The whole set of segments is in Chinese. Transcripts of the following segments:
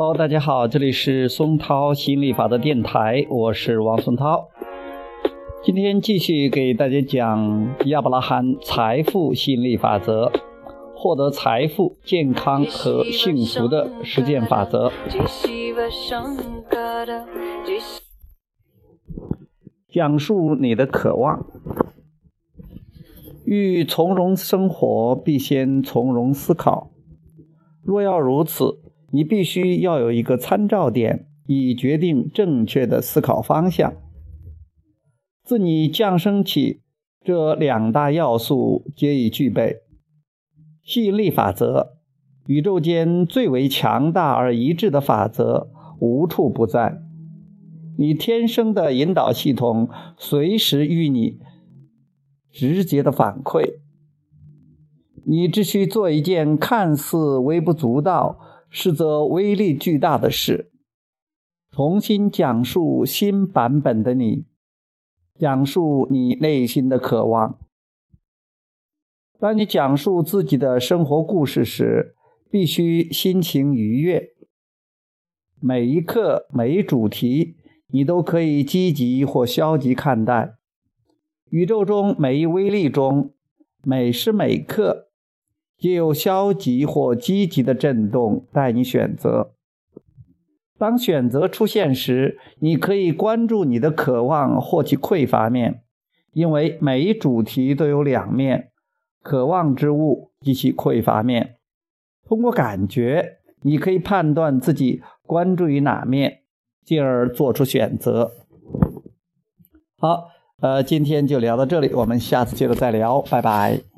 Hello，大家好，这里是松涛心理法则电台，我是王松涛。今天继续给大家讲亚伯拉罕财富心理法则，获得财富、健康和幸福的实践法则。讲述你的渴望。欲从容生活，必先从容思考。若要如此，你必须要有一个参照点，以决定正确的思考方向。自你降生起，这两大要素皆已具备。吸引力法则，宇宙间最为强大而一致的法则，无处不在。你天生的引导系统，随时与你直接的反馈。你只需做一件看似微不足道，是则威力巨大的事：重新讲述新版本的你。讲述你内心的渴望。当你讲述自己的生活故事时，必须心情愉悦。每一刻、每一主题，你都可以积极或消极看待。宇宙中每一微粒中，每时每刻，皆有消极或积极的震动待你选择。当选择出现时，你可以关注你的渴望或其匮乏面，因为每一主题都有两面：渴望之物及其匮乏面。通过感觉，你可以判断自己关注于哪面，进而做出选择。好，呃，今天就聊到这里，我们下次接着再聊，拜拜。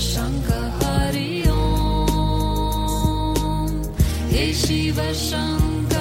शङ्ख हरि ॐ हे शिव शङ्ख